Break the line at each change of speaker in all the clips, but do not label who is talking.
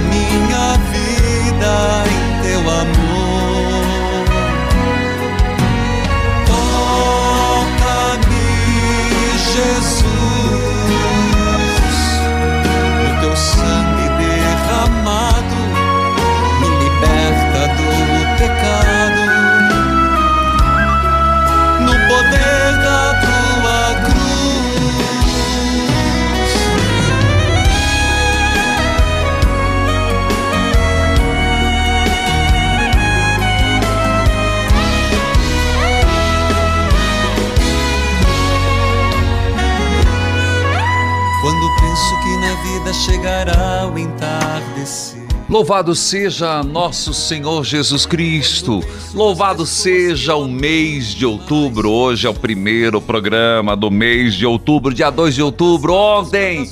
minha vida vida chegará o entardecer.
Louvado seja nosso Senhor Jesus Cristo. Louvado seja o mês de outubro. Hoje é o primeiro programa do mês de outubro, dia 2 de outubro. Ontem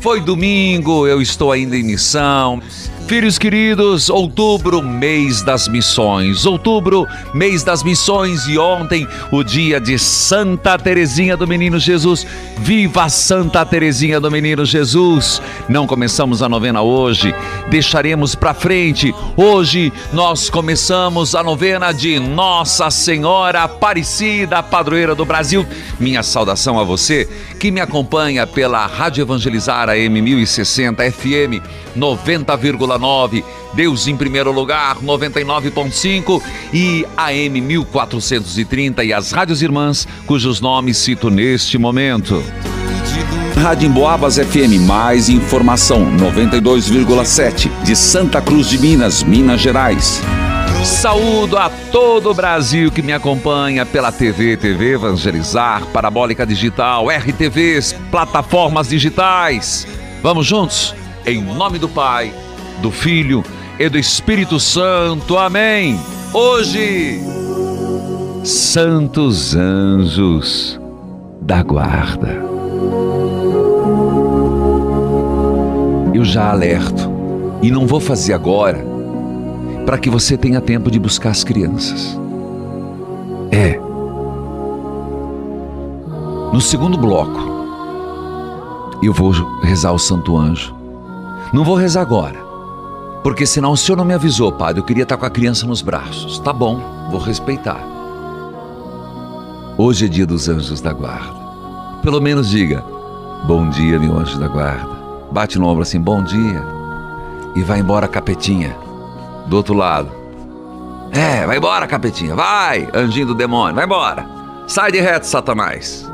foi domingo, eu estou ainda em missão. Filhos queridos, outubro, mês das missões. Outubro, mês das missões e ontem o dia de Santa Teresinha do Menino Jesus. Viva Santa Teresinha do Menino Jesus! Não começamos a novena hoje, deixaremos para frente. Hoje nós começamos a novena de Nossa Senhora Aparecida, padroeira do Brasil. Minha saudação a você que me acompanha pela Rádio Evangelizar AM 1060 FM 90,9. Deus em primeiro lugar, 99.5 e AM 1430 e as rádios irmãs, cujos nomes cito neste momento. Rádio Emboabas FM, mais informação, 92,7 de Santa Cruz de Minas, Minas Gerais. Saúdo a todo o Brasil que me acompanha pela TV, TV Evangelizar, Parabólica Digital, RTVs, plataformas digitais. Vamos juntos? Em nome do Pai, do Filho e do Espírito Santo. Amém. Hoje, Santos Anjos da Guarda. Eu já alerto, e não vou fazer agora, para que você tenha tempo de buscar as crianças. É. No segundo bloco, eu vou rezar o Santo Anjo. Não vou rezar agora, porque senão o senhor não me avisou, padre. Eu queria estar com a criança nos braços. Tá bom, vou respeitar. Hoje é dia dos anjos da guarda. Pelo menos diga: Bom dia, meu anjo da guarda. Bate no ombro assim: Bom dia. E vai embora, capetinha. Do outro lado. É, vai embora, capetinha. Vai, anjinho do demônio, vai embora. Sai de reto, Satanás.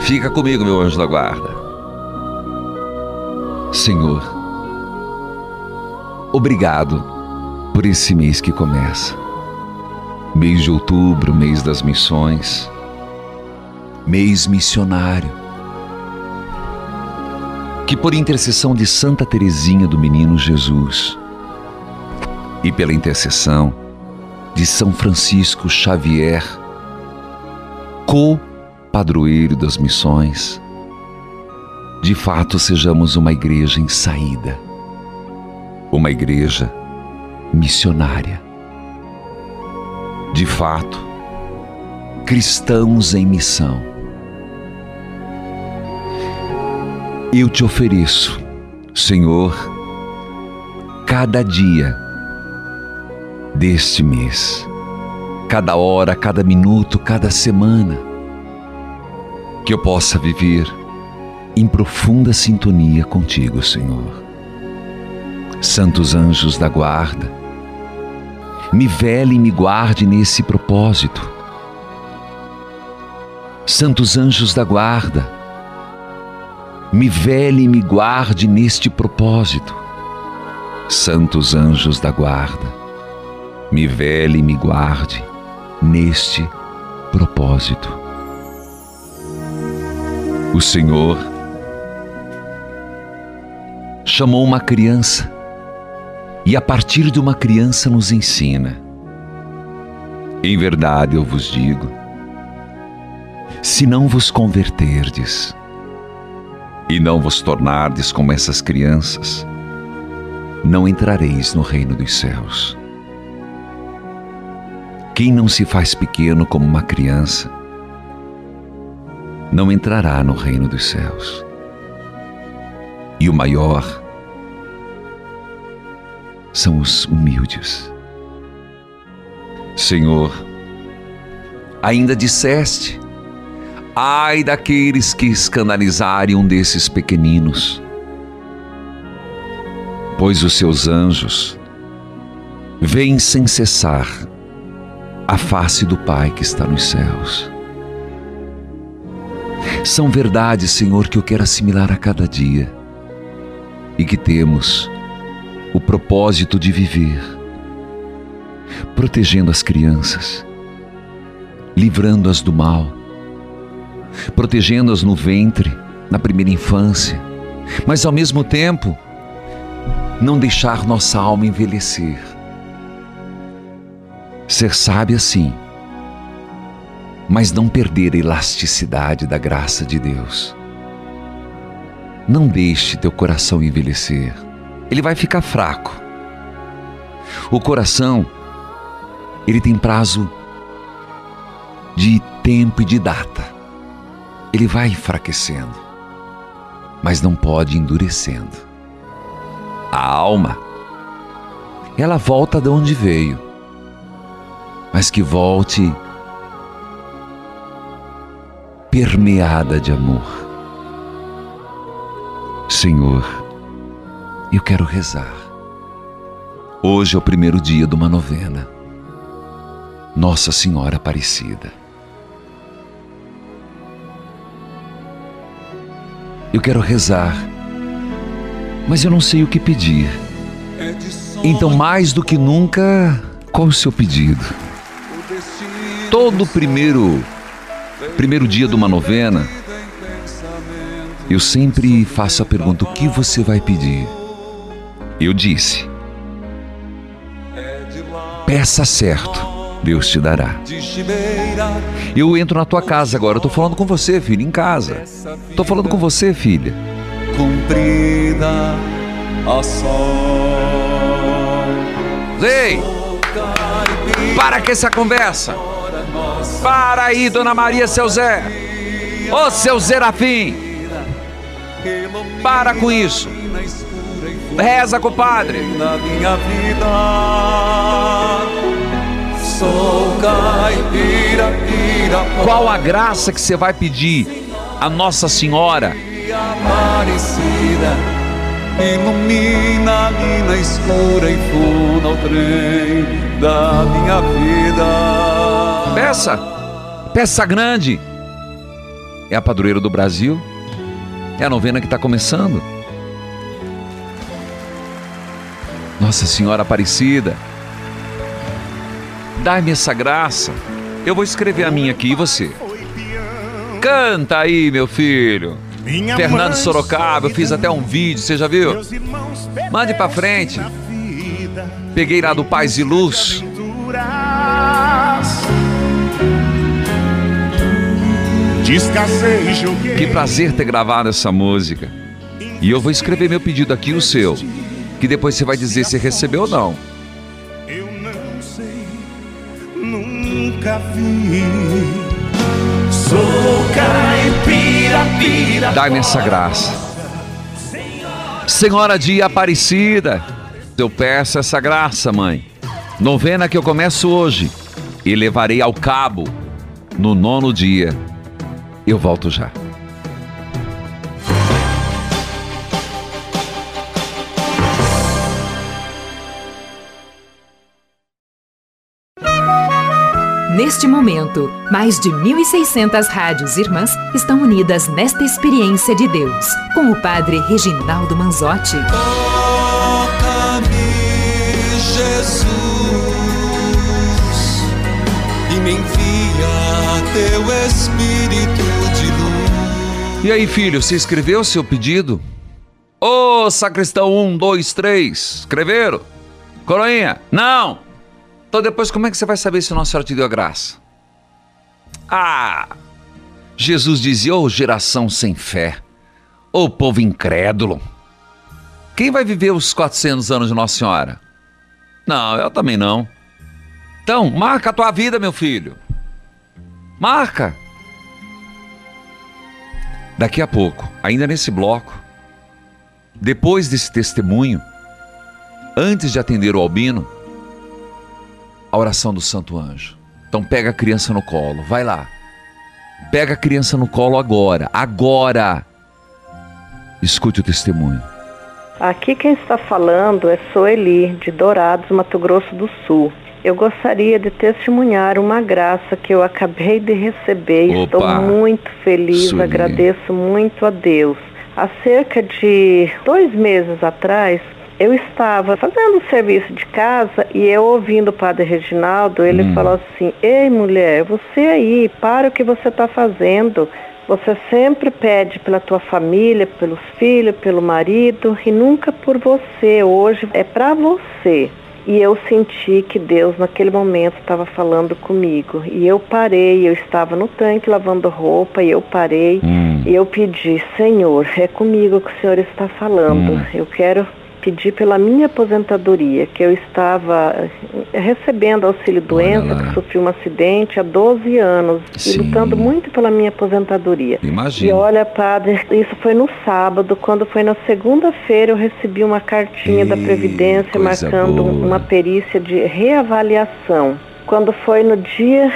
Fica comigo, meu anjo da guarda. Senhor, obrigado por esse mês que começa. Mês de outubro, mês das missões, mês missionário. Que por intercessão de Santa Teresinha do Menino Jesus e pela intercessão de São Francisco Xavier, co-padroeiro das missões, de fato sejamos uma igreja em saída, uma igreja missionária. De fato, cristãos em missão. Eu te ofereço, Senhor, cada dia deste mês, cada hora, cada minuto, cada semana, que eu possa viver em profunda sintonia contigo, Senhor. Santos anjos da guarda, me vele e me guarde nesse propósito. Santos anjos da guarda, me vele e me guarde neste propósito. Santos anjos da guarda, me vele e me guarde neste propósito. O Senhor chamou uma criança e a partir de uma criança nos ensina. Em verdade eu vos digo: se não vos converterdes e não vos tornardes como essas crianças, não entrareis no reino dos céus. Quem não se faz pequeno como uma criança, não entrará no reino dos céus. E o maior são os humildes. Senhor, ainda disseste: ai daqueles que escandalizarem um desses pequeninos, pois os seus anjos vêm sem cessar a face do Pai que está nos céus. São verdades, Senhor, que eu quero assimilar a cada dia e que temos o propósito de viver, protegendo as crianças, livrando-as do mal, protegendo-as no ventre, na primeira infância, mas ao mesmo tempo, não deixar nossa alma envelhecer. Ser sábia, sim, mas não perder a elasticidade da graça de Deus. Não deixe teu coração envelhecer ele vai ficar fraco. O coração, ele tem prazo de tempo e de data. Ele vai enfraquecendo, mas não pode endurecendo. A alma, ela volta de onde veio, mas que volte permeada de amor. Senhor, eu quero rezar. Hoje é o primeiro dia de uma novena. Nossa Senhora Aparecida. Eu quero rezar, mas eu não sei o que pedir. Então, mais do que nunca, qual o seu pedido? Todo primeiro primeiro dia de uma novena, eu sempre faço a pergunta: o que você vai pedir? Eu disse: Peça certo, Deus te dará. Eu entro na tua casa agora, eu tô falando com você, filho, em casa. Tô falando com você, filha. Cumprida a sol. Ei! Para com essa conversa. Para aí, dona Maria, seu Zé. Ô, seu Zerafim. Para com isso. Reza, compadre. Na minha vida sou caipira, pira, Qual a graça que você vai pedir a Nossa Senhora? Aparecida, ilumina na escura e funda o trem da minha vida. Peça, peça grande. É a padroeira do Brasil. É a novena que está começando. Nossa Senhora Aparecida, dai-me essa graça. Eu vou escrever a minha aqui e você. Canta aí, meu filho. Minha Fernando Sorocaba, eu fiz até um vídeo, você já viu? Mande pra frente. Peguei lá do Paz e Luz. Que prazer ter gravado essa música. E eu vou escrever meu pedido aqui, o seu que depois você vai dizer se recebeu ou não. Eu não sei, nunca vi. Sou caipira, pira. Dai-me essa graça. Senhora de Aparecida, eu peço essa graça, mãe. Novena que eu começo hoje e levarei ao cabo no nono dia. Eu volto já.
Neste momento, mais de 1.600 rádios irmãs estão unidas nesta experiência de Deus, com o Padre Reginaldo Manzotti.
Toca-me, Jesus, e me envia teu espírito de luz.
E aí, filho, você escreveu seu pedido? Ô, sacristão, um, dois, três. Escreveram? Coroinha? Não! Então depois como é que você vai saber se Nossa Senhora te deu a graça? Ah! Jesus dizia, ô oh, geração sem fé, ô oh, povo incrédulo. Quem vai viver os 400 anos de Nossa Senhora? Não, eu também não. Então, marca a tua vida, meu filho. Marca. Daqui a pouco, ainda nesse bloco, depois desse testemunho, antes de atender o albino, a oração do Santo Anjo. Então pega a criança no colo, vai lá. Pega a criança no colo agora, agora. Escute o testemunho.
Aqui quem está falando é Soeli, de Dourados, Mato Grosso do Sul. Eu gostaria de testemunhar uma graça que eu acabei de receber. Opa, Estou muito feliz, Sueli. agradeço muito a Deus. Há cerca de dois meses atrás, eu estava fazendo serviço de casa e eu ouvindo o padre Reginaldo, ele hum. falou assim: Ei mulher, você aí, para o que você está fazendo. Você sempre pede pela tua família, pelos filhos, pelo marido e nunca por você. Hoje é para você. E eu senti que Deus naquele momento estava falando comigo. E eu parei, eu estava no tanque lavando roupa e eu parei hum. e eu pedi, Senhor, é comigo que o Senhor está falando. Hum. Eu quero pedir pela minha aposentadoria, que eu estava eh, recebendo auxílio doença, que sofri um acidente há 12 anos Sim. e lutando muito pela minha aposentadoria.
Imagina.
E olha, padre, isso foi no sábado, quando foi na segunda-feira eu recebi uma cartinha e, da Previdência marcando boa. uma perícia de reavaliação. Quando foi no dia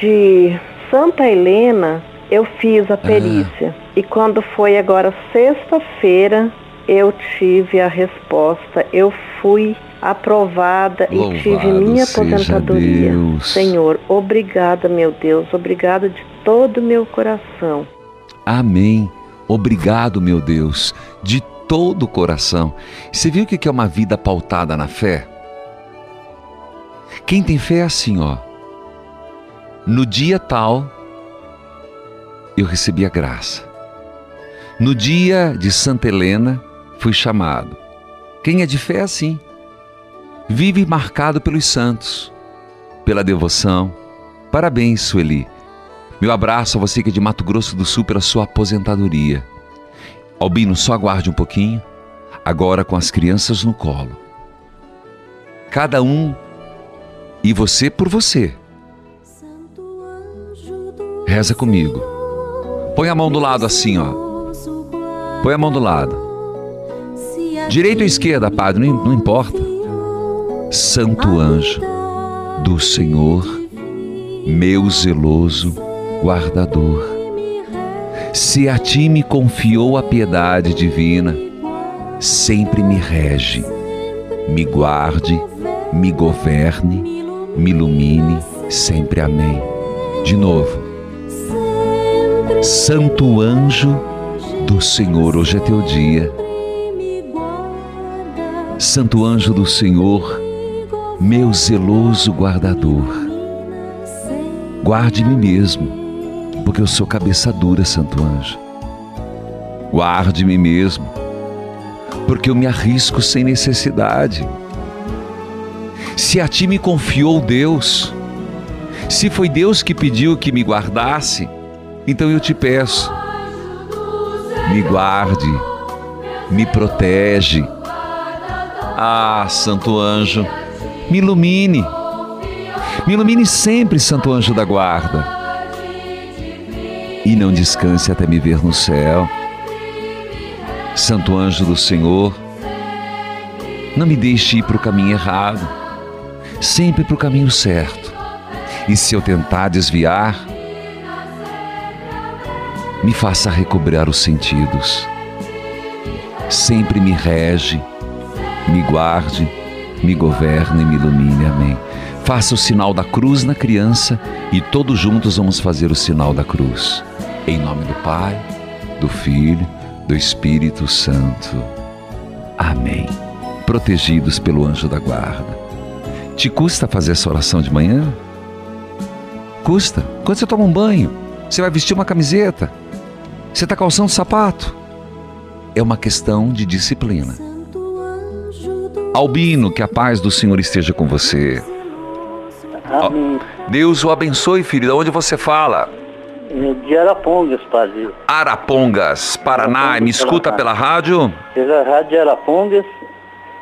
de Santa Helena, eu fiz a ah. perícia. Ah. E quando foi agora sexta-feira, eu tive a resposta, eu fui aprovada Louvado e tive minha aposentadoria. Senhor, obrigada, meu Deus, obrigada de todo o meu coração.
Amém. Obrigado, meu Deus, de todo o coração. Você viu o que é uma vida pautada na fé? Quem tem fé é assim, ó. No dia tal, eu recebi a graça. No dia de Santa Helena, fui chamado. Quem é de fé é assim. Vive marcado pelos santos, pela devoção. Parabéns, Sueli. Meu abraço a você que é de Mato Grosso do Sul pela sua aposentadoria. Albino, só aguarde um pouquinho, agora com as crianças no colo. Cada um e você por você. Reza comigo. Põe a mão do lado assim, ó. Põe a mão do lado. Direita ou esquerda, Padre, não, não importa. Santo anjo do Senhor, meu zeloso guardador, se a ti me confiou a piedade divina, sempre me rege, me guarde, me governe, me ilumine, sempre amém. De novo. Santo anjo do Senhor, hoje é teu dia Santo anjo do Senhor, meu zeloso guardador, guarde-me mesmo, porque eu sou cabeça dura, Santo anjo. Guarde-me mesmo, porque eu me arrisco sem necessidade. Se a ti me confiou Deus, se foi Deus que pediu que me guardasse, então eu te peço, me guarde, me protege ah, Santo Anjo, me ilumine. Me ilumine sempre, Santo Anjo da Guarda. E não descanse até me ver no céu. Santo Anjo do Senhor, não me deixe ir para o caminho errado, sempre para o caminho certo. E se eu tentar desviar, me faça recobrar os sentidos. Sempre me rege me guarde, me governe e me ilumine. Amém. Faça o sinal da cruz na criança e todos juntos vamos fazer o sinal da cruz. Em nome do Pai, do Filho, do Espírito Santo. Amém. Protegidos pelo anjo da guarda. Te custa fazer essa oração de manhã? custa? Quando você toma um banho, você vai vestir uma camiseta, você está calçando sapato. É uma questão de disciplina. Albino, que a paz do Senhor esteja com você. Amém. Deus o abençoe, filho. De onde você fala?
É, de Arapongas, padre.
Arapongas, Paraná. Arapongas, Me escuta pela rádio?
Pela rádio Arapongas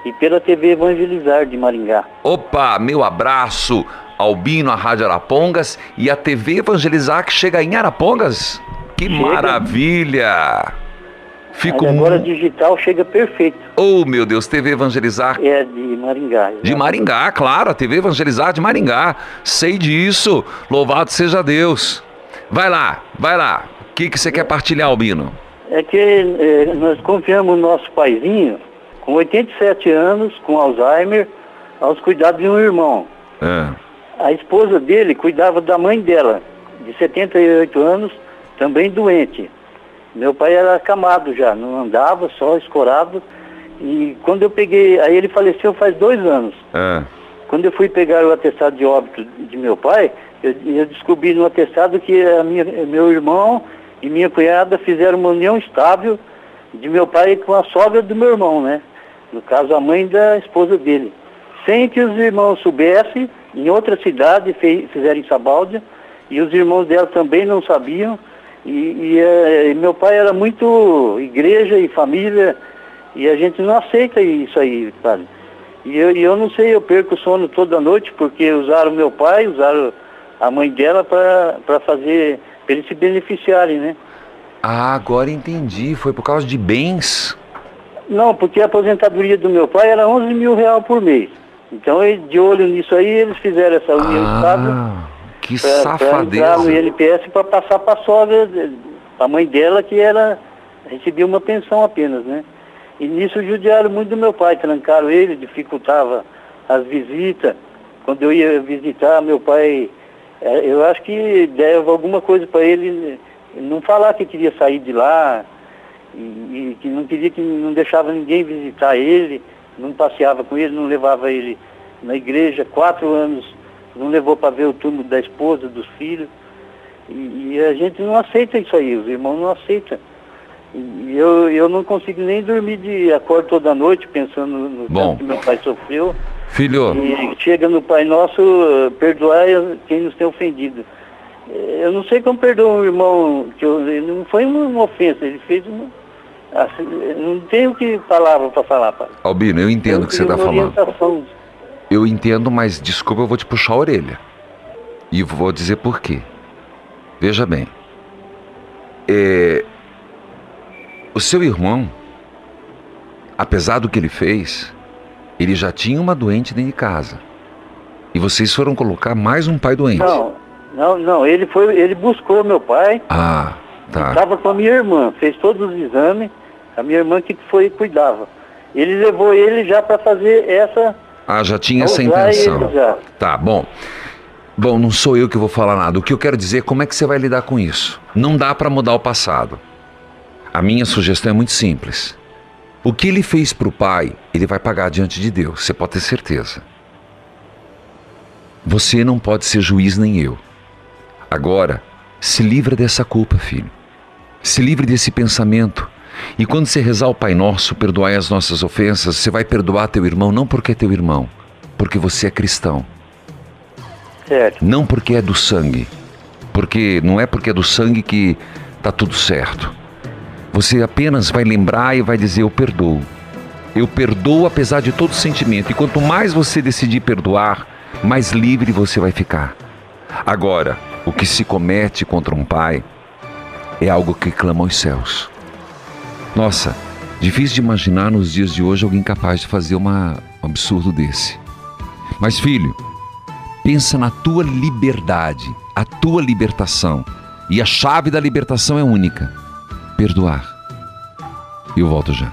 e pela TV Evangelizar de Maringá.
Opa, meu abraço. Albino, a Rádio Arapongas e a TV Evangelizar que chega em Arapongas. Que chega. maravilha!
Fico agora digital chega perfeito.
Oh, meu Deus, TV Evangelizar.
É de Maringá.
De Maringá, claro, a TV Evangelizar de Maringá. Sei disso. Louvado seja Deus. Vai lá, vai lá. O que, que você quer partilhar, Albino?
É que é, nós confiamos no nosso paizinho, com 87 anos, com Alzheimer, aos cuidados de um irmão. É. A esposa dele cuidava da mãe dela, de 78 anos, também doente. Meu pai era acamado já, não andava, só escorado. E quando eu peguei, aí ele faleceu faz dois anos. É. Quando eu fui pegar o atestado de óbito de meu pai, eu, eu descobri no atestado que minha, meu irmão e minha cunhada fizeram uma união estável de meu pai com a sogra do meu irmão, né? No caso, a mãe da esposa dele. Sem que os irmãos soubessem, em outra cidade, fez, fizeram em Sabáudia, e os irmãos dela também não sabiam, e, e, eh, e, meu pai era muito igreja e família, e a gente não aceita isso aí, sabe? E eu, e eu não sei, eu perco o sono toda noite porque usaram meu pai, usaram a mãe dela para fazer, para eles se beneficiarem, né?
Ah, agora entendi. Foi por causa de bens?
Não, porque a aposentadoria do meu pai era 11 mil reais por mês. Então, de olho nisso aí, eles fizeram essa união ah.
Que pra, safadeza. Pra
no INPS para passar para a sogra, a mãe dela, que era, recebia uma pensão apenas, né? E nisso judiaram muito do meu pai, trancaram ele, dificultava as visitas. Quando eu ia visitar, meu pai, é, eu acho que dava alguma coisa para ele não falar que queria sair de lá, e, e, que não queria que não deixava ninguém visitar ele, não passeava com ele, não levava ele na igreja, quatro anos não levou para ver o túmulo da esposa, dos filhos. E, e, a gente não aceita isso aí, os irmãos não aceitam. E eu, eu não consigo nem dormir de acordo toda noite pensando no
Bom,
que meu pai sofreu.
Filho.
E chega no Pai Nosso, perdoar quem nos tem ofendido. Eu não sei como perdoa um irmão, que eu, não foi uma ofensa, ele fez uma. Assim, não tenho que palavra para falar, pai.
Albino, eu entendo o que você está falando. Eu entendo, mas desculpa, eu vou te puxar a orelha. E vou dizer por quê. Veja bem. É, o seu irmão, apesar do que ele fez, ele já tinha uma doente dentro de casa. E vocês foram colocar mais um pai doente.
Não, não, não. Ele foi, ele buscou meu pai.
Ah, tá.
Estava com a minha irmã, fez todos os exames. A minha irmã que foi cuidava. Ele levou ele já para fazer essa
ah, já tinha essa intenção. Tá, bom. Bom, não sou eu que vou falar nada. O que eu quero dizer é como é que você vai lidar com isso. Não dá para mudar o passado. A minha sugestão é muito simples. O que ele fez para o pai, ele vai pagar diante de Deus, você pode ter certeza. Você não pode ser juiz nem eu. Agora, se livra dessa culpa, filho. Se livre desse pensamento. E quando você rezar o Pai Nosso, perdoai as nossas ofensas, você vai perdoar teu irmão não porque é teu irmão, porque você é cristão.
Certo.
Não porque é do sangue, porque não é porque é do sangue que tá tudo certo. Você apenas vai lembrar e vai dizer eu perdoo. Eu perdoo apesar de todo sentimento. E quanto mais você decidir perdoar, mais livre você vai ficar. Agora, o que se comete contra um pai é algo que clama aos céus. Nossa, difícil de imaginar nos dias de hoje alguém capaz de fazer uma, um absurdo desse. Mas filho, pensa na tua liberdade, a tua libertação. E a chave da libertação é única: perdoar. Eu volto já.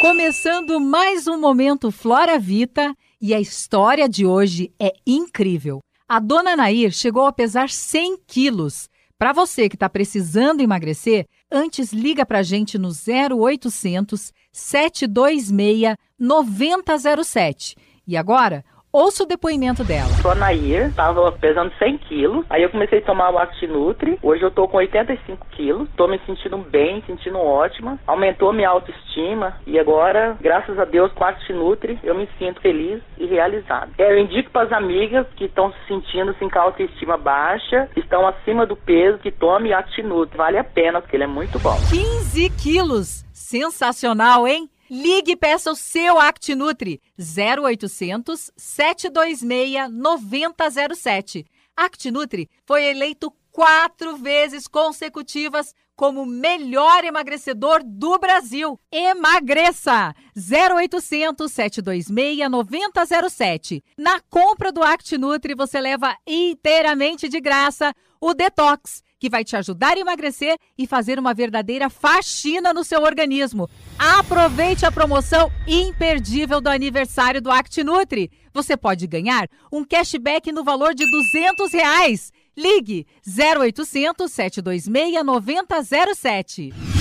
Começando mais um momento Flora Vita e a história de hoje é incrível. A dona Nair chegou a pesar 100 quilos. Para você que está precisando emagrecer, Antes, liga para a gente no 0800 726 9007. E agora, Ouça o depoimento dela.
Sou a Nair, tava pesando 100 quilos. Aí eu comecei a tomar o Actinutri. Hoje eu tô com 85 quilos. Tô me sentindo bem, sentindo ótima. Aumentou minha autoestima. E agora, graças a Deus, com o Actinutri, eu me sinto feliz e realizado. É, eu indico para as amigas que estão se sentindo assim, com a autoestima baixa, estão acima do peso, que tome Actinutri. Vale a pena, porque ele é muito bom.
15 quilos! Sensacional, hein? Ligue e peça o seu ActiNutri 0800 726 9007. ActiNutri foi eleito quatro vezes consecutivas como melhor emagrecedor do Brasil. Emagreça! 0800 726 9007. Na compra do ActiNutri você leva inteiramente de graça o Detox que vai te ajudar a emagrecer e fazer uma verdadeira faxina no seu organismo. Aproveite a promoção imperdível do aniversário do ActiNutri. Você pode ganhar um cashback no valor de 200 reais. Ligue 0800 726 9007.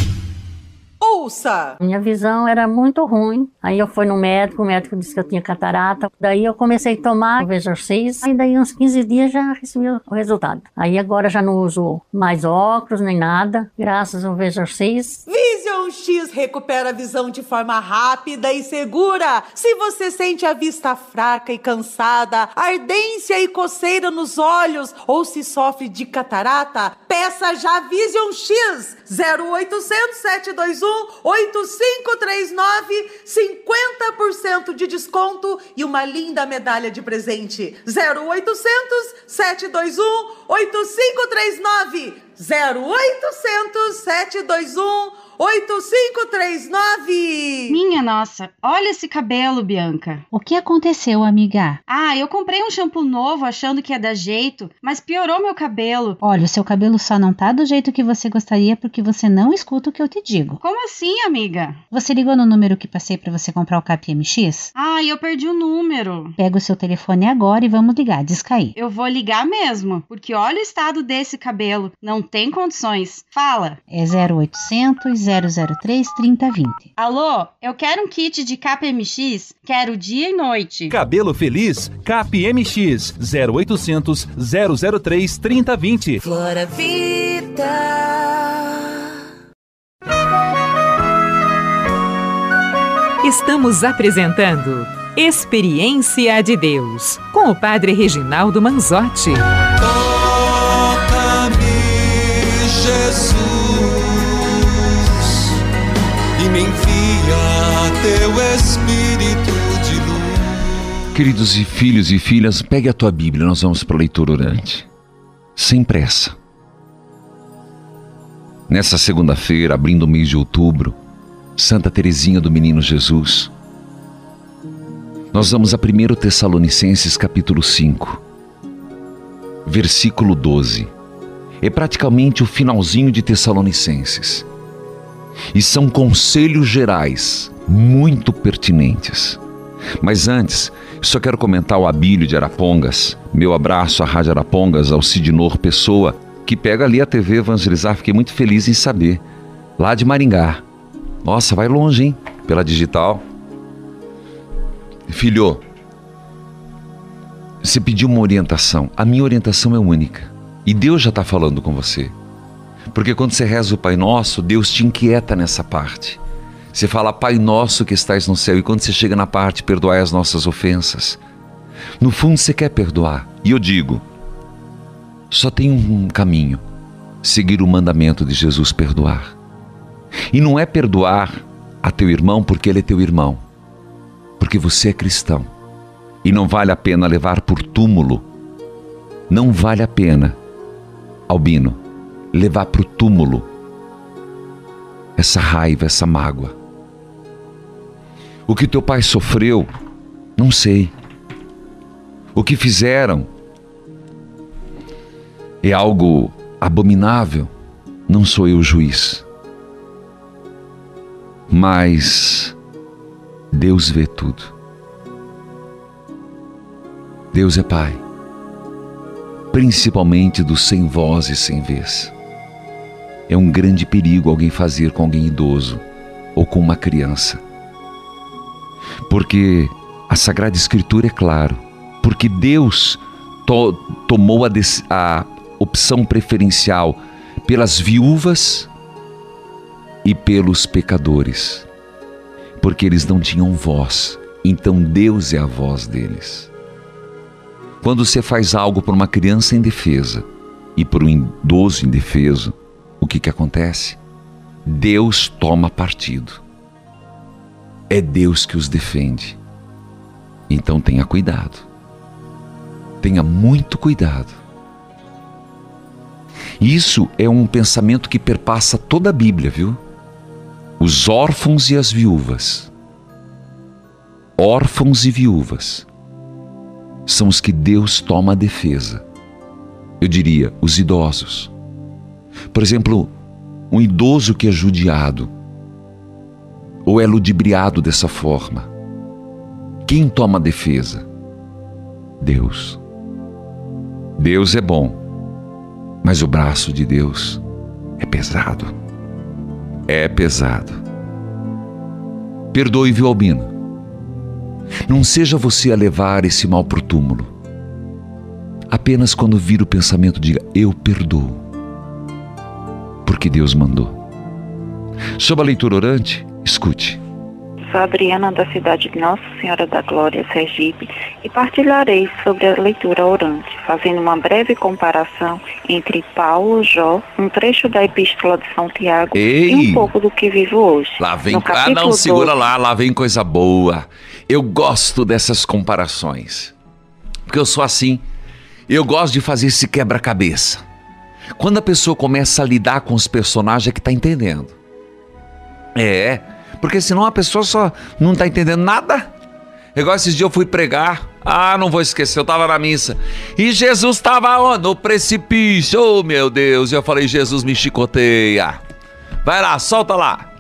Ouça! Minha visão era muito ruim. Aí eu fui no médico, o médico disse que eu tinha catarata. Daí eu comecei a tomar o Vesor 6. Aí daí uns 15 dias já recebi o resultado. Aí agora já não uso mais óculos nem nada, graças ao Vesor 6.
Vision X recupera a visão de forma rápida e segura. Se você sente a vista fraca e cansada, ardência e coceira nos olhos ou se sofre de catarata, peça já Vision X 0800 721 8539 50% de desconto e uma linda medalha de presente. 0800 721 8539 0800 721 8539!
Minha nossa, olha esse cabelo, Bianca.
O que aconteceu, amiga?
Ah, eu comprei um shampoo novo achando que ia dar jeito, mas piorou meu cabelo.
Olha, o seu cabelo só não tá do jeito que você gostaria porque você não escuta o que eu te digo.
Como assim, amiga?
Você ligou no número que passei para você comprar o KPMX?
Ah, eu perdi o número.
Pega o seu telefone agora e vamos ligar, descair.
Eu vou ligar mesmo, porque olha o estado desse cabelo. Não tem condições. Fala.
É 0800 003 3020.
Alô, eu quero um kit de KPMX, quero dia e noite.
Cabelo Feliz, KPMX 0800 003 3020.
Flora Vida.
Estamos apresentando Experiência de Deus com o Padre Reginaldo Manzotti.
Queridos e filhos e filhas, pegue a tua Bíblia, nós vamos para a leitura orante. Sem pressa. Nessa segunda-feira, abrindo o mês de outubro, Santa Teresinha do Menino Jesus, nós vamos a 1 Tessalonicenses capítulo 5, versículo 12. É praticamente o finalzinho de Tessalonicenses e são conselhos gerais muito pertinentes. Mas antes, só quero comentar o Abílio de Arapongas. Meu abraço à Rádio Arapongas, ao Sidnor Pessoa, que pega ali a TV Evangelizar. Fiquei muito feliz em saber. Lá de Maringá. Nossa, vai longe, hein? Pela digital. Filho, você pediu uma orientação. A minha orientação é única. E Deus já está falando com você. Porque quando você reza o Pai Nosso, Deus te inquieta nessa parte. Você fala, Pai Nosso que estás no céu, e quando você chega na parte, perdoai as nossas ofensas. No fundo, você quer perdoar. E eu digo, só tem um caminho: seguir o mandamento de Jesus, perdoar. E não é perdoar a teu irmão porque ele é teu irmão, porque você é cristão. E não vale a pena levar por túmulo. Não vale a pena, Albino, levar para o túmulo essa raiva, essa mágoa. O que teu pai sofreu, não sei. O que fizeram é algo abominável, não sou eu o juiz. Mas Deus vê tudo. Deus é Pai, principalmente dos sem voz e sem vez. É um grande perigo alguém fazer com alguém idoso ou com uma criança. Porque a Sagrada Escritura é claro, porque Deus to tomou a, a opção preferencial pelas viúvas e pelos pecadores, porque eles não tinham voz, então Deus é a voz deles. Quando você faz algo por uma criança indefesa e por um idoso indefeso, o que, que acontece? Deus toma partido. É Deus que os defende. Então tenha cuidado. Tenha muito cuidado. Isso é um pensamento que perpassa toda a Bíblia, viu? Os órfãos e as viúvas. Órfãos e viúvas são os que Deus toma a defesa. Eu diria, os idosos. Por exemplo, um idoso que é judiado ou é ludibriado dessa forma. Quem toma a defesa? Deus. Deus é bom, mas o braço de Deus é pesado. É pesado. Perdoe, viu, Albino? Não seja você a levar esse mal para o túmulo. Apenas quando vir o pensamento, diga: Eu perdoo. Porque Deus mandou. Sob a leitura orante, escute.
Sou Adriana da cidade de Nossa Senhora da Glória, Sergipe, e partilharei sobre a leitura orante, fazendo uma breve comparação entre Paulo, Jó, um trecho da Epístola de São Tiago Ei. e um pouco do que vivo hoje.
Lá vem, ah não, segura 12, lá, lá vem coisa boa. Eu gosto dessas comparações. Porque eu sou assim. Eu gosto de fazer esse quebra-cabeça. Quando a pessoa começa a lidar com os personagens é que está entendendo. É, porque senão a pessoa só não está entendendo nada. Igual esses dias eu fui pregar. Ah, não vou esquecer, eu estava na missa. E Jesus estava no precipício. Oh, meu Deus. E eu falei, Jesus me chicoteia. Vai lá, solta lá.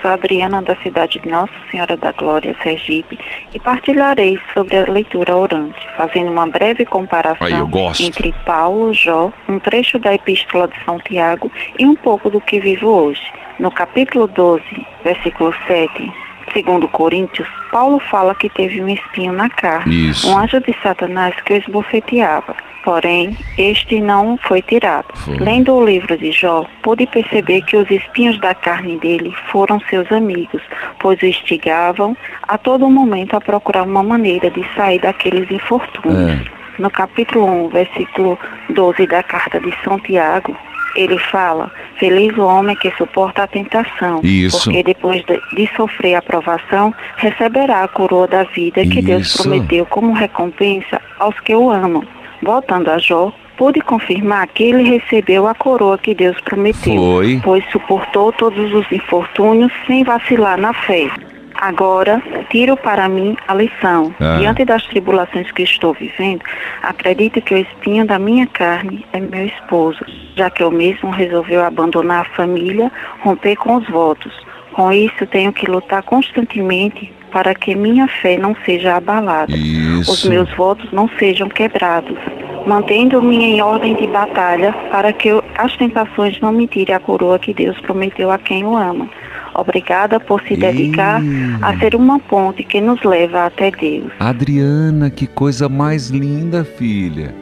Sou Adriana da cidade de Nossa Senhora da Glória, Sergipe, e partilharei sobre a leitura orante, fazendo uma breve comparação entre Paulo, Jó, um trecho da Epístola de São Tiago e um pouco do que vivo hoje. No capítulo 12, versículo 7, segundo Coríntios, Paulo fala que teve um espinho na carne, Isso. um anjo de Satanás que o esbofeteava. Porém, este não foi tirado. Foi. Lendo o livro de Jó, pude perceber que os espinhos da carne dele foram seus amigos, pois o instigavam a todo momento a procurar uma maneira de sair daqueles infortúnios. É. No capítulo 1, versículo 12 da carta de São Tiago, ele fala: Feliz o homem que suporta a tentação, Isso. porque depois de, de, sofrer a provação, receberá a coroa da vida que Isso. Deus prometeu como recompensa aos que o amam. Voltando a Jó, pude confirmar que ele recebeu a coroa que Deus prometeu, Foi. pois suportou todos os infortúnios sem vacilar na fé. Agora, tiro para mim a lição. Ah. Diante das tribulações que estou vivendo, acredito que o espinho da minha carne é meu esposo, já que eu mesmo resolveu abandonar a família, romper com os votos. Com isso, tenho que lutar constantemente para que minha fé não seja abalada, isso. os meus votos não sejam quebrados, mantendo-me em ordem de batalha para que as tentações não me tirem a coroa que Deus prometeu a quem o ama. Obrigada por se dedicar a ser uma ponte que nos leva até Deus.
Adriana, que coisa mais linda, filha.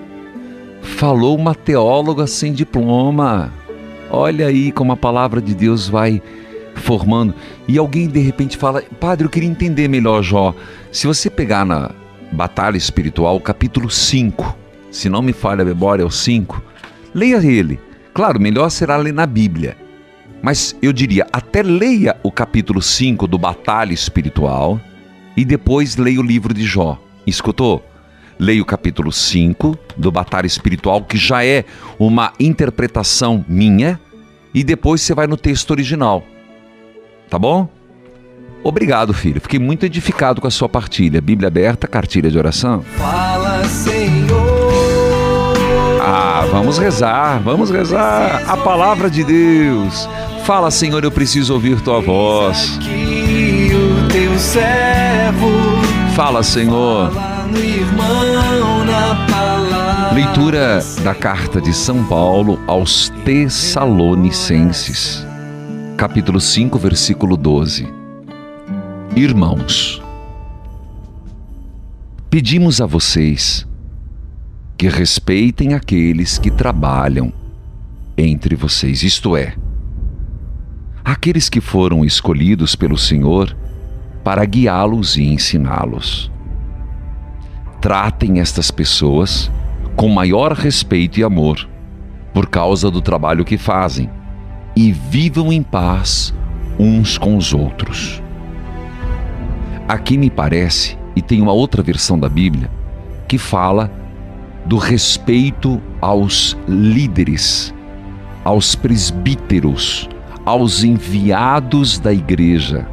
Falou uma teóloga sem diploma. Olha aí como a palavra de Deus vai formando. E alguém de repente fala: Padre, eu queria entender melhor, Jó. Se você pegar na Batalha Espiritual, capítulo 5, se não me falha a memória, é o 5, leia ele. Claro, melhor será ler na Bíblia. Mas eu diria, até leia o capítulo 5 do Batalha Espiritual e depois leia o livro de Jó. Escutou? Leia o capítulo 5 do Batalha Espiritual, que já é uma interpretação minha, e depois você vai no texto original. Tá bom? Obrigado, filho. Fiquei muito edificado com a sua partilha. Bíblia aberta, cartilha de oração. Fala, vamos rezar, vamos rezar a palavra de Deus. Fala, Senhor, eu preciso ouvir tua voz. Fala, Senhor. Leitura da carta de São Paulo aos Tessalonicenses, capítulo 5, versículo 12. Irmãos, pedimos a vocês que respeitem aqueles que trabalham entre vocês, isto é, aqueles que foram escolhidos pelo Senhor para guiá-los e ensiná-los. Tratem estas pessoas com maior respeito e amor, por causa do trabalho que fazem, e vivam em paz uns com os outros. Aqui me parece, e tem uma outra versão da Bíblia, que fala do respeito aos líderes, aos presbíteros, aos enviados da igreja.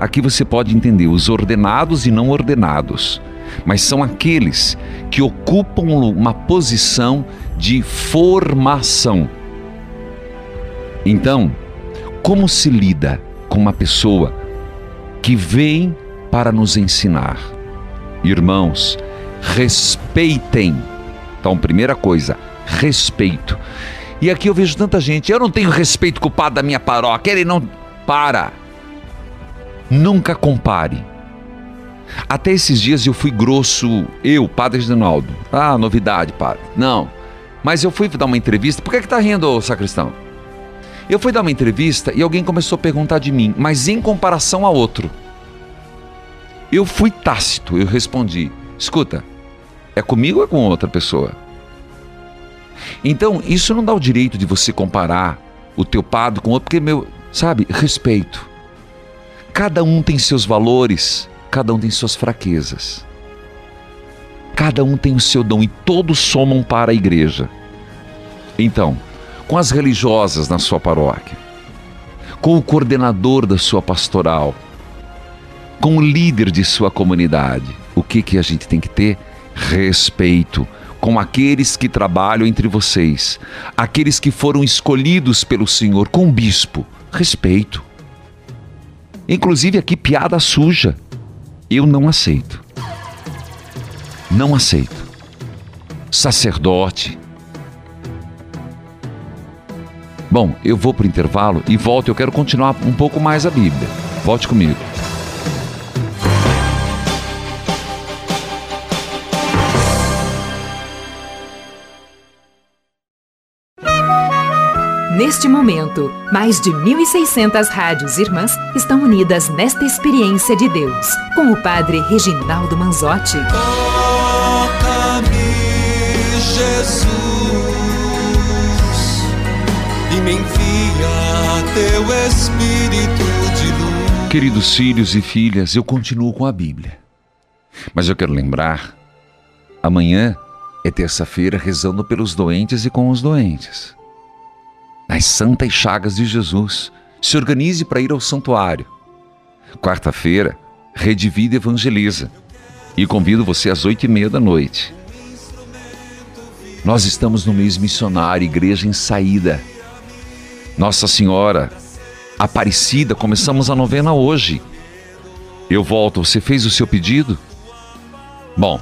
Aqui você pode entender os ordenados e não ordenados, mas são aqueles que ocupam uma posição de formação. Então, como se lida com uma pessoa que vem para nos ensinar? Irmãos, respeitem. Então, primeira coisa, respeito. E aqui eu vejo tanta gente, eu não tenho respeito com o padre da minha paróquia, ele não. Para. Nunca compare. Até esses dias eu fui grosso, eu, Padre Reginaldo. Ah, novidade, padre. Não. Mas eu fui dar uma entrevista. Por que, que tá rindo, sacristão? Eu fui dar uma entrevista e alguém começou a perguntar de mim, mas em comparação a outro. Eu fui tácito, eu respondi: escuta, é comigo ou é com outra pessoa? Então, isso não dá o direito de você comparar o teu padre com outro, porque, meu, sabe, respeito. Cada um tem seus valores, cada um tem suas fraquezas. Cada um tem o seu dom e todos somam para a igreja. Então, com as religiosas na sua paróquia, com o coordenador da sua pastoral, com o líder de sua comunidade, o que que a gente tem que ter? Respeito com aqueles que trabalham entre vocês, aqueles que foram escolhidos pelo Senhor, com o bispo, respeito. Inclusive aqui piada suja. Eu não aceito. Não aceito. Sacerdote. Bom, eu vou para o intervalo e volto. Eu quero continuar um pouco mais a Bíblia. Volte comigo.
Neste momento, mais de 1.600 rádios irmãs estão unidas nesta experiência de Deus, com o Padre Reginaldo Manzotti.
Toca-me, Jesus, e me envia teu Espírito de luz.
Queridos filhos e filhas, eu continuo com a Bíblia. Mas eu quero lembrar, amanhã é terça-feira rezando pelos doentes e com os doentes nas santas chagas de Jesus. Se organize para ir ao santuário. Quarta-feira, Rede Vida Evangeliza. E convido você às oito e meia da noite. Nós estamos no mês missionário, igreja em saída. Nossa Senhora Aparecida, começamos a novena hoje. Eu volto, você fez o seu pedido? Bom,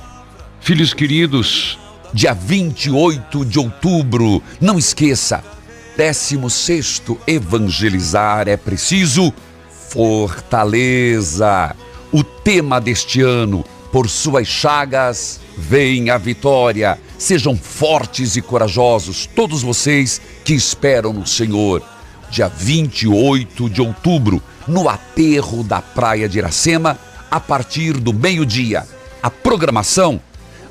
filhos queridos, dia 28 de outubro, não esqueça, 16 Evangelizar é preciso fortaleza. O tema deste ano, por suas chagas, vem a vitória. Sejam fortes e corajosos, todos vocês que esperam no Senhor. Dia 28 de outubro, no aterro da Praia de Iracema, a partir do meio-dia. A programação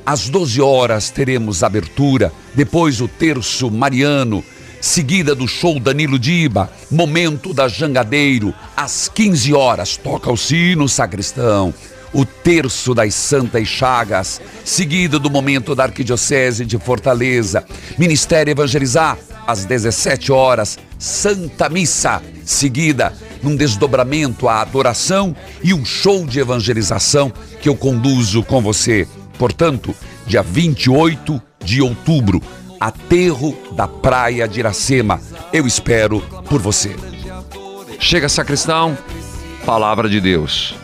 às 12 horas teremos abertura, depois o terço mariano, seguida do show Danilo Diba, momento da Jangadeiro, às 15 horas, toca o sino sacristão. O terço das Santas Chagas, seguida do momento da Arquidiocese de Fortaleza, Ministério Evangelizar, às 17 horas, Santa Missa, seguida num desdobramento à adoração e um show de evangelização que eu conduzo com você. Portanto, dia 28 de outubro, aterro da praia de Iracema. Eu espero por você. Chega, sacristão, palavra de Deus.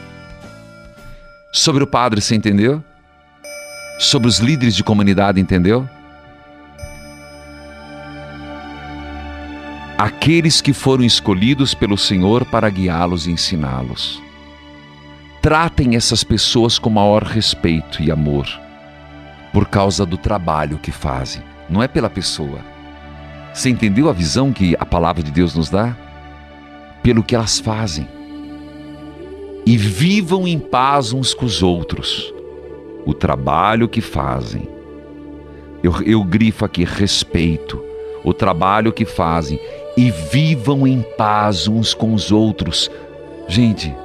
Sobre o padre, você entendeu? sobre os líderes de comunidade, entendeu? Aqueles que foram escolhidos pelo Senhor para guiá-los e ensiná-los. Tratem essas pessoas com maior respeito e amor, por causa do trabalho que fazem, não é pela pessoa. Você entendeu a visão que a palavra de Deus nos dá? Pelo que elas fazem. E vivam em paz uns com os outros o trabalho que fazem. Eu, eu grifo aqui respeito, o trabalho que fazem e vivam em paz uns com os outros. Gente,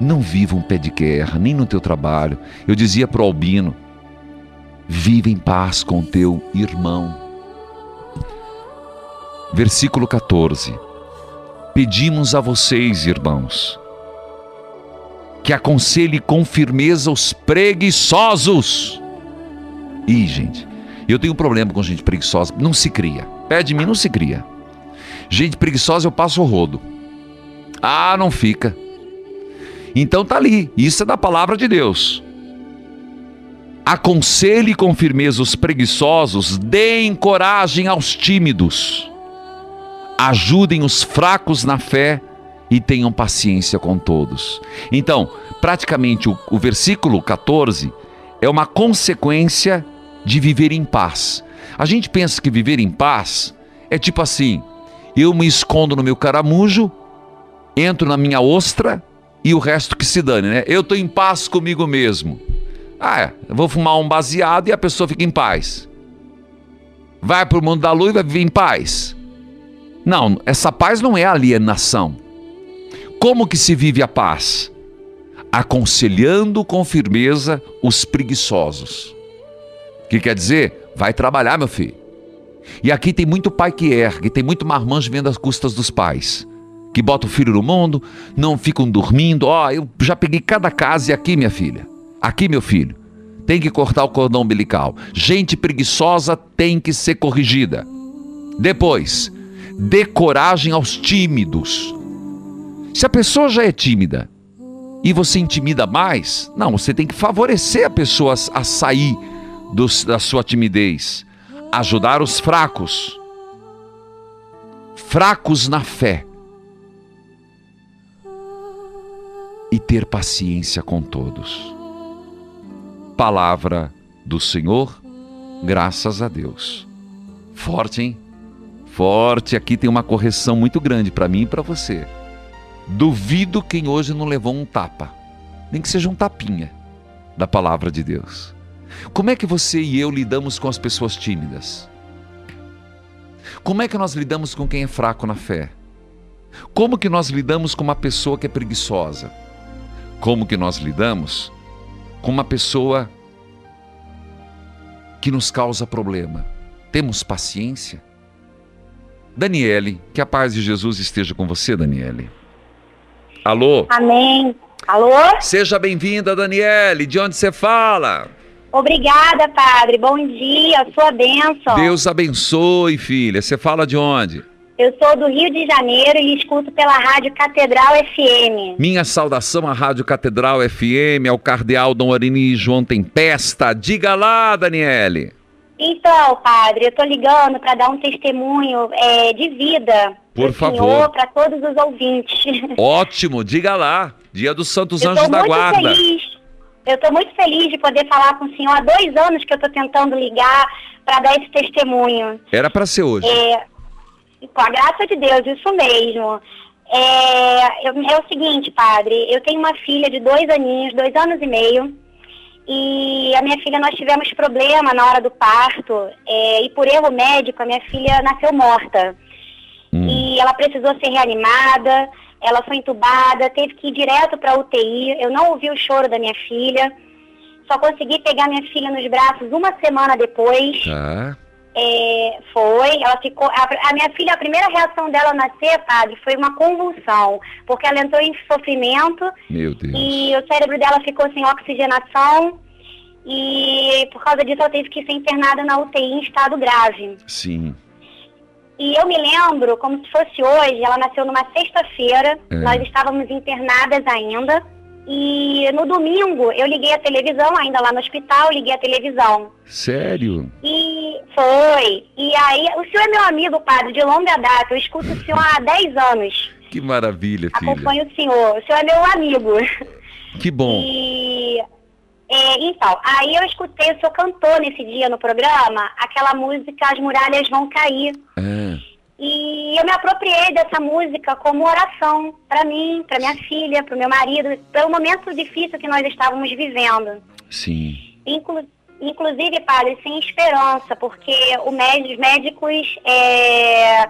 não vivam pé de guerra, nem no teu trabalho. Eu dizia para o Albino: vive em paz com teu irmão. Versículo 14: Pedimos a vocês, irmãos, que aconselhe com firmeza os preguiçosos. Ih, gente, eu tenho um problema com gente preguiçosa. Não se cria. Pede de mim, não se cria. Gente preguiçosa, eu passo o rodo. Ah, não fica. Então tá ali. Isso é da palavra de Deus. Aconselhe com firmeza os preguiçosos, deem coragem aos tímidos, ajudem os fracos na fé e tenham paciência com todos. Então, praticamente o, o versículo 14 é uma consequência de viver em paz. A gente pensa que viver em paz é tipo assim: eu me escondo no meu caramujo, entro na minha ostra e o resto que se dane, né? Eu estou em paz comigo mesmo. Ah, é, vou fumar um baseado e a pessoa fica em paz. Vai para o mundo da luz e vai viver em paz. Não, essa paz não é alienação. Como que se vive a paz? Aconselhando com firmeza os preguiçosos. O que quer dizer? Vai trabalhar, meu filho. E aqui tem muito pai que ergue, tem muito marmanjo vendo as custas dos pais. Que bota o filho no mundo, não ficam dormindo. Ó, oh, eu já peguei cada casa e aqui, minha filha. Aqui, meu filho. Tem que cortar o cordão umbilical. Gente preguiçosa tem que ser corrigida. Depois, dê coragem aos tímidos. Se a pessoa já é tímida e você intimida mais, não, você tem que favorecer a pessoa a sair da sua timidez, ajudar os fracos, fracos na fé, e ter paciência com todos. Palavra do Senhor, graças a Deus. Forte, hein? Forte, aqui tem uma correção muito grande para mim e para você. Duvido quem hoje não levou um tapa, nem que seja um tapinha da palavra de Deus. Como é que você e eu lidamos com as pessoas tímidas? Como é que nós lidamos com quem é fraco na fé? Como que nós lidamos com uma pessoa que é preguiçosa? Como que nós lidamos com uma pessoa que nos causa problema? Temos paciência? Daniele, que a paz de Jesus esteja com você, Daniele. Alô?
Amém. Alô?
Seja bem-vinda, Daniele. De onde você fala?
Obrigada, padre. Bom dia, sua bênção.
Deus abençoe, filha. Você fala de onde?
Eu sou do Rio de Janeiro e escuto pela Rádio Catedral FM.
Minha saudação à Rádio Catedral FM, ao Cardeal Dom Arini João Tempesta. Diga lá, Daniele.
Então, padre, eu estou ligando para dar um testemunho é, de vida
por favor.
Para todos os ouvintes.
Ótimo, diga lá. Dia dos Santos Anjos da Guarda.
Feliz. Eu estou muito feliz de poder falar com o senhor. Há dois anos que eu estou tentando ligar para dar esse testemunho.
Era para ser hoje.
É, com a graça de Deus, isso mesmo. É, é o seguinte, padre, eu tenho uma filha de dois aninhos, dois anos e meio, e a minha filha, nós tivemos problema na hora do parto, é, e por erro médico, a minha filha nasceu morta. Hum. E ela precisou ser reanimada, ela foi entubada, teve que ir direto para a UTI. Eu não ouvi o choro da minha filha. Só consegui pegar minha filha nos braços uma semana depois.
Tá.
É, foi, ela ficou. A, a, minha filha, a primeira reação dela ao nascer, padre, foi uma convulsão, porque ela entrou em sofrimento.
Meu Deus.
E o cérebro dela ficou sem oxigenação. E por causa disso ela teve que ser internada na UTI em estado grave.
Sim.
E eu me lembro, como se fosse hoje, ela nasceu numa sexta-feira, é. nós estávamos internadas ainda. E no domingo eu liguei a televisão, ainda lá no hospital, liguei a televisão.
Sério?
E foi. E aí, o senhor é meu amigo, padre, de longa data. Eu escuto o senhor há 10 anos.
Que maravilha, filha.
Acompanho o senhor. O senhor é meu amigo.
Que bom.
E é, então, aí eu escutei, o senhor cantou nesse dia no programa aquela música As Muralhas Vão Cair.
É.
E eu me apropriei dessa música como oração para mim, para minha filha, para o meu marido, pelo momento difícil que nós estávamos vivendo.
Sim.
Inclu inclusive, padre, sem esperança, porque o médico, os médicos é,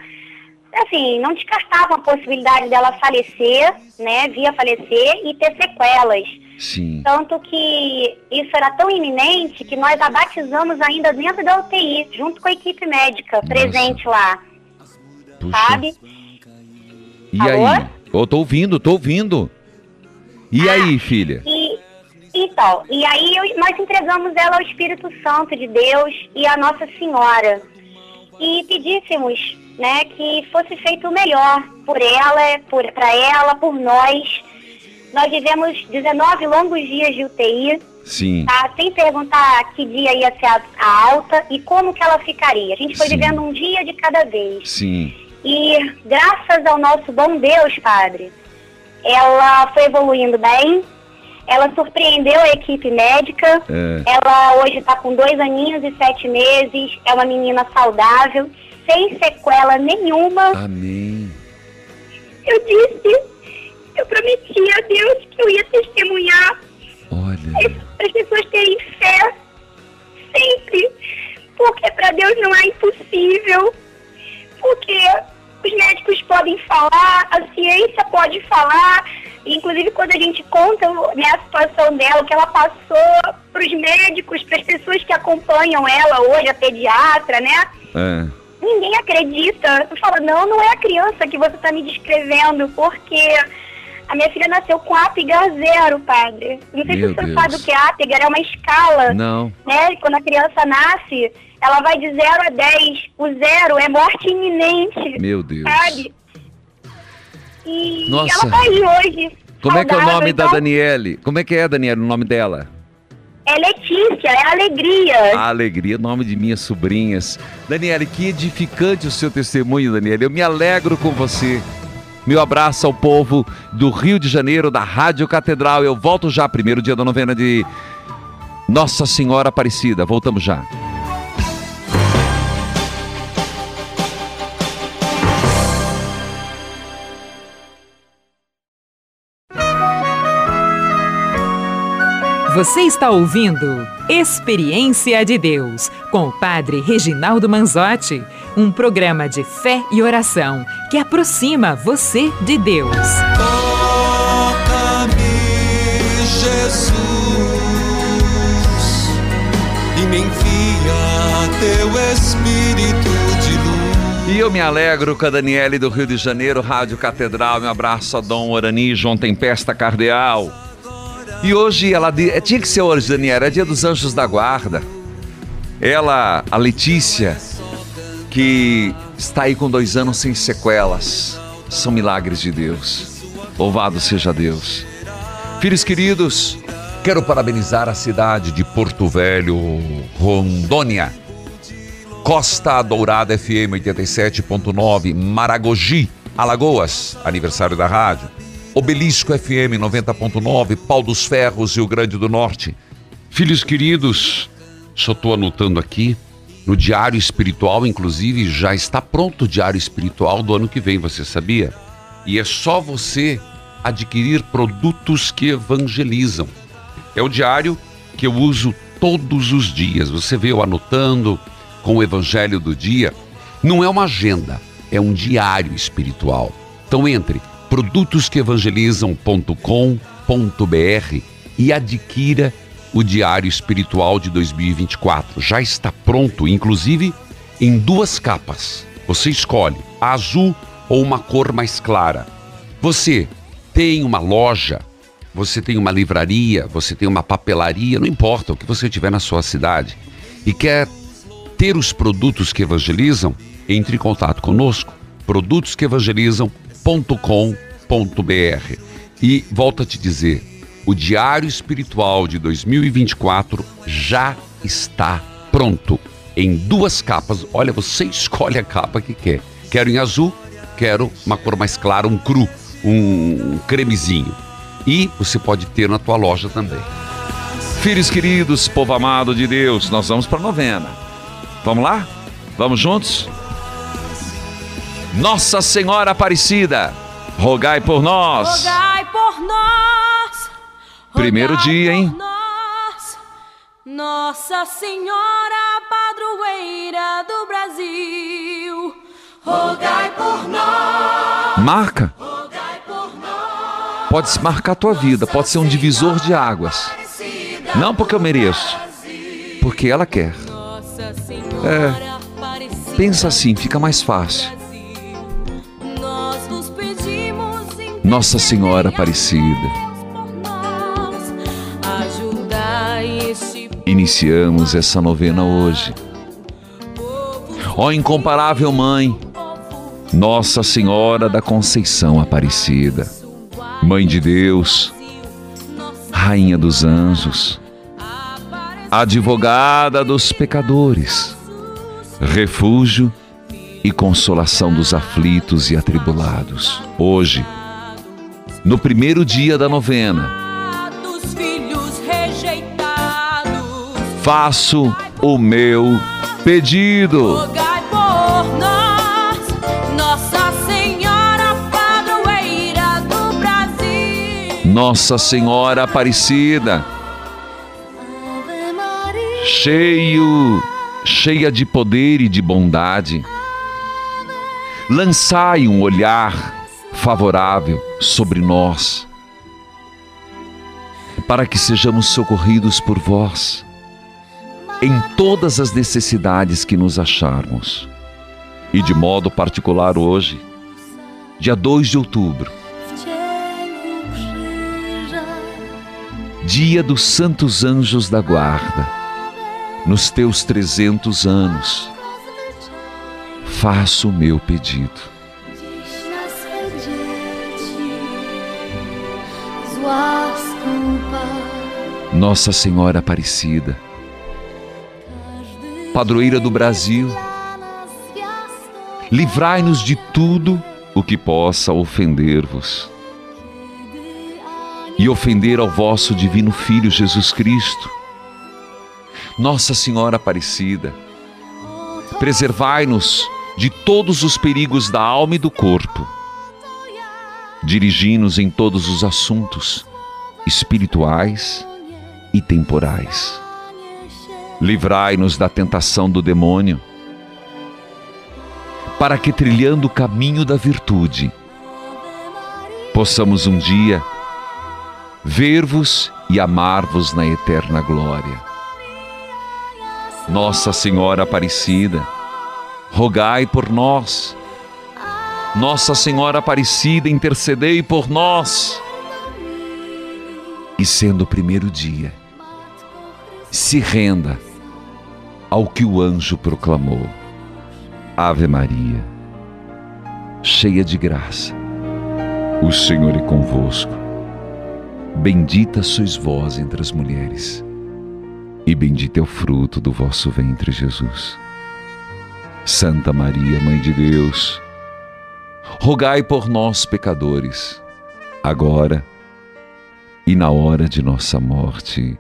assim, não descartavam a possibilidade dela falecer, né, via falecer e ter sequelas.
Sim.
Tanto que isso era tão iminente que nós a batizamos ainda dentro da UTI, junto com a equipe médica Nossa. presente lá. Puxa. Sabe?
E Alô? aí? Eu tô ouvindo, tô ouvindo. E ah, aí, filha?
E, então, e aí eu, nós entregamos ela ao Espírito Santo de Deus e à Nossa Senhora. E pedíssemos né, que fosse feito o melhor por ela, por para ela, por nós. Nós vivemos 19 longos dias de UTI.
Sim.
Tá? Sem perguntar que dia ia ser a, a alta e como que ela ficaria. A gente foi Sim. vivendo um dia de cada vez.
Sim.
E graças ao nosso bom Deus, Padre, ela foi evoluindo bem. Ela surpreendeu a equipe médica.
É.
Ela hoje está com dois aninhos e sete meses. É uma menina saudável, sem sequela nenhuma.
Amém.
Eu disse, eu prometi a Deus que eu ia testemunhar.
Olha.
As pessoas terem fé sempre. Porque para Deus não é impossível. Porque os médicos podem falar, a ciência pode falar. Inclusive, quando a gente conta né, a situação dela, o que ela passou para os médicos, para as pessoas que acompanham ela hoje, a pediatra, né?
É.
Ninguém acredita. Fala, não, não é a criança que você está me descrevendo, porque a minha filha nasceu com APGAR zero, padre. Não sei
Meu
se o senhor
Deus.
sabe o que é APGAR, é uma escala.
Não.
Né? Quando a criança nasce, ela vai de 0 a 10. O zero é morte iminente.
Meu Deus.
Sabe? E
Nossa.
ela tá aí hoje.
Como é que é o
saudável,
nome da
então,
Daniele? Como é que é, Daniele, o nome dela?
É Letícia, é alegria.
A alegria, nome de minhas sobrinhas. Daniele, que edificante o seu testemunho, Daniele. Eu me alegro com você. Meu abraço ao povo do Rio de Janeiro, da Rádio Catedral. Eu volto já, primeiro dia da novena de Nossa Senhora Aparecida. Voltamos já.
Você está ouvindo Experiência de Deus com o Padre Reginaldo Manzotti, um programa de fé e oração que aproxima você de Deus.
Toca-me, Jesus, e me envia teu Espírito de luz.
E eu me alegro com a Daniele do Rio de Janeiro, Rádio Catedral. Meu abraço a Dom Orani, João Tempesta Cardeal. E hoje ela di- tinha que ser hoje, Daniela, é dia dos anjos da guarda. Ela, a Letícia, que está aí com dois anos sem sequelas, são milagres de Deus. Louvado seja Deus. Filhos queridos, quero parabenizar a cidade de Porto Velho, Rondônia. Costa Dourada FM 87.9, Maragogi, Alagoas, aniversário da rádio. Obelisco FM 90.9, Pau dos Ferros, Rio Grande do Norte. Filhos queridos, só estou anotando aqui, no Diário Espiritual, inclusive, já está pronto o Diário Espiritual do ano que vem, você sabia? E é só você adquirir produtos que evangelizam. É o diário que eu uso todos os dias. Você vê eu anotando com o evangelho do dia. Não é uma agenda, é um diário espiritual. Então entre produtosqueevangelizam.com.br e adquira o diário espiritual de 2024. Já está pronto, inclusive em duas capas. Você escolhe azul ou uma cor mais clara. Você tem uma loja, você tem uma livraria, você tem uma papelaria, não importa o que você tiver na sua cidade e quer ter os produtos que evangelizam, entre em contato conosco. Produtosqueevangelizam.com.br. E volto a te dizer, o Diário Espiritual de 2024 já está pronto. Em duas capas. Olha, você escolhe a capa que quer. Quero em azul, quero uma cor mais clara, um cru, um cremezinho. E você pode ter na tua loja também. Filhos queridos, povo amado de Deus, nós vamos para a novena. Vamos lá? Vamos juntos? Nossa Senhora Aparecida, rogai por nós.
Rogai por nós.
Primeiro dia, hein?
Nós, Nossa Senhora Padroeira do Brasil, rogai por nós.
Marca. Pode marcar a tua vida, pode ser um divisor de águas. Não porque eu mereço, porque ela quer. É, pensa assim, fica mais fácil. Nossa Senhora Aparecida. Iniciamos essa novena hoje. Ó incomparável Mãe, Nossa Senhora da Conceição Aparecida, Mãe de Deus, Rainha dos Anjos, advogada dos pecadores, refúgio e consolação dos aflitos e atribulados. Hoje, no primeiro dia da novena, faço o meu pedido. Nossa Senhora Aparecida. Cheio, cheia de poder e de bondade. Lançai um olhar favorável sobre nós, para que sejamos socorridos por vós em todas as necessidades que nos acharmos. E de modo particular hoje, dia 2 de outubro, dia dos Santos Anjos da Guarda nos teus trezentos anos, faço o meu pedido. Nossa Senhora Aparecida, padroeira do Brasil, livrai-nos de tudo o que possa ofender-vos e ofender ao vosso divino Filho Jesus Cristo nossa Senhora Aparecida, preservai-nos de todos os perigos da alma e do corpo. Dirigi-nos em todos os assuntos espirituais e temporais. Livrai-nos da tentação do demônio, para que, trilhando o caminho da virtude, possamos um dia ver-vos e amar-vos na eterna glória nossa Senhora Aparecida, rogai por nós. Nossa Senhora Aparecida, intercedei por nós. E sendo o primeiro dia, se renda ao que o anjo proclamou. Ave Maria, cheia de graça, o Senhor é convosco. Bendita sois vós entre as mulheres e bendito é o fruto do vosso ventre, Jesus. Santa Maria, Mãe de Deus, rogai por nós, pecadores, agora e na hora de nossa morte.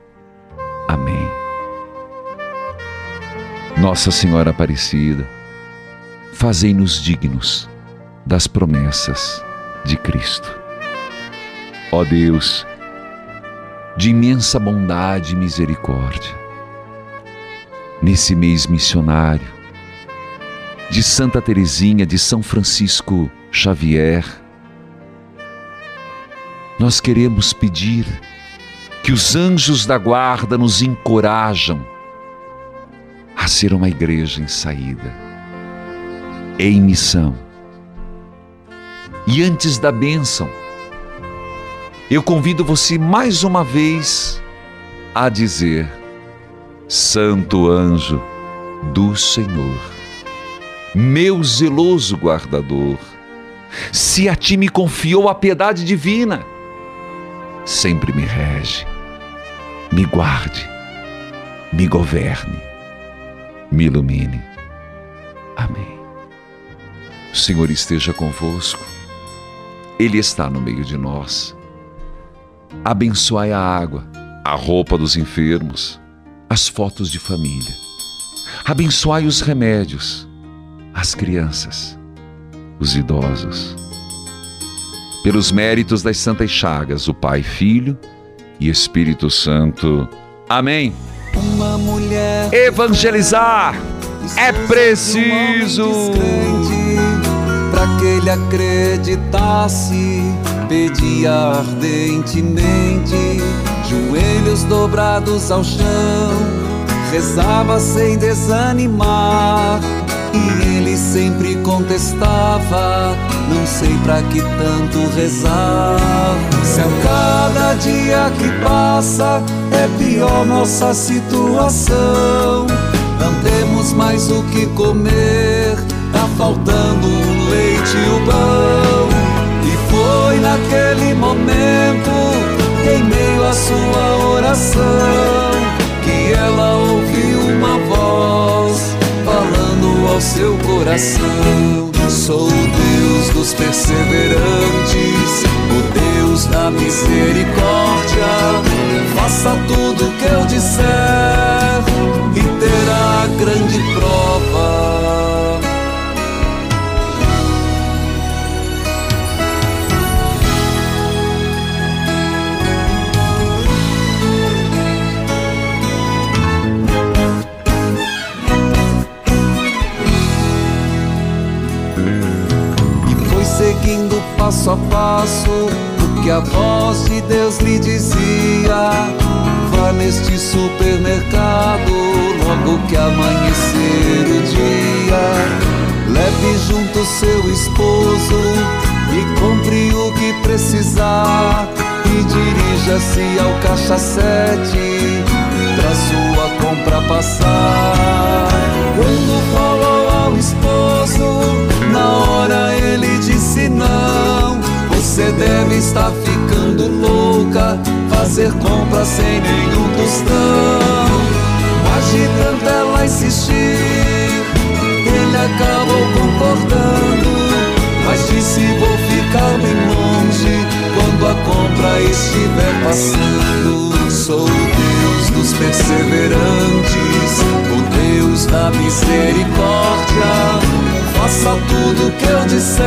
Amém. Nossa Senhora Aparecida, fazei-nos dignos das promessas de Cristo. Ó Deus, de imensa bondade e misericórdia. Nesse mês missionário, de Santa Teresinha, de São Francisco Xavier, nós queremos pedir que os anjos da guarda nos encorajam a ser uma igreja em saída, em missão. E antes da bênção, eu convido você mais uma vez a dizer: Santo anjo do Senhor, meu zeloso guardador, se a ti me confiou a piedade divina, sempre me rege, me guarde, me governe, me ilumine. Amém. O Senhor esteja convosco, Ele está no meio de nós. Abençoai a água, a roupa dos enfermos, as fotos de família. Abençoai os remédios, as crianças, os idosos pelos méritos das santas chagas, o Pai, Filho Espírito Santo. Amém.
Uma mulher
Evangelizar é preciso.
Para que ele acreditasse, pedia ardentemente, joelhos dobrados ao chão, rezava sem desanimar e ele sempre contestava: Não sei pra que tanto rezar. Se a cada dia que passa é pior nossa situação. Não temos mais o que comer, tá faltando o leite e o pão. E foi naquele momento, em meio à sua oração, que ela ouviu uma voz ao seu coração. Sou o Deus dos perseverantes, o Deus da misericórdia. Passo o que a voz de Deus lhe dizia. Vá neste supermercado logo que amanhecer o dia. Leve junto seu esposo e compre o que precisar. E dirija-se ao caixa sete pra sua compra passar. Quando falou ao esposo, na hora ele disse não. Você deve estar ficando louca, fazer compra sem nenhum tostão. Mas de tanto ela insistir, ele acabou concordando. Mas disse vou ficar bem longe quando a compra estiver passando. Sou o Deus dos perseverantes, o Deus da misericórdia Faça tudo que eu disser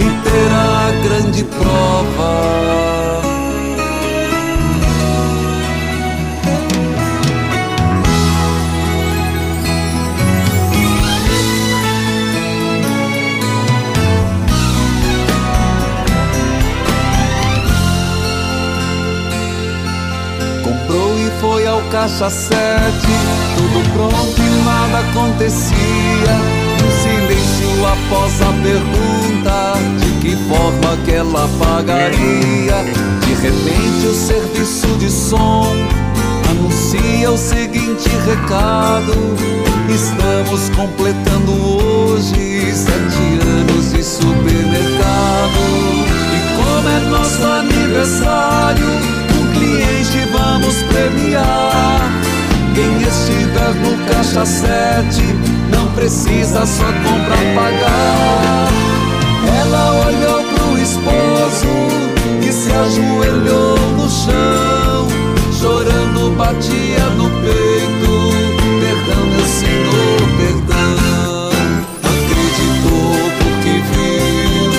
e terá grande prova. Comprou e foi ao caixa sete, tudo pronto e nada acontecia silêncio após a pergunta de que forma que ela pagaria. De repente o serviço de som anuncia o seguinte recado: Estamos completando hoje sete anos de supermercado. E como é nosso aniversário, um cliente vamos premiar. Quem estiver no caixa sete não precisa só comprar pagar. Ela olhou pro esposo e se ajoelhou no chão, chorando batia no peito. Perdão, meu Senhor, perdão. Acreditou porque viu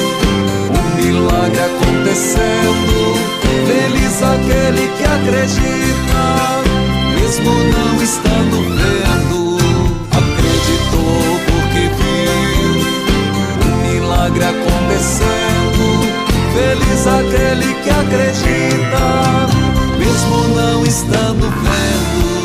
um milagre acontecendo. Feliz aquele que acredita, mesmo não estando vendo. Acreditou porque viu o milagre acontecendo. Feliz aquele que acredita, mesmo não estando vendo.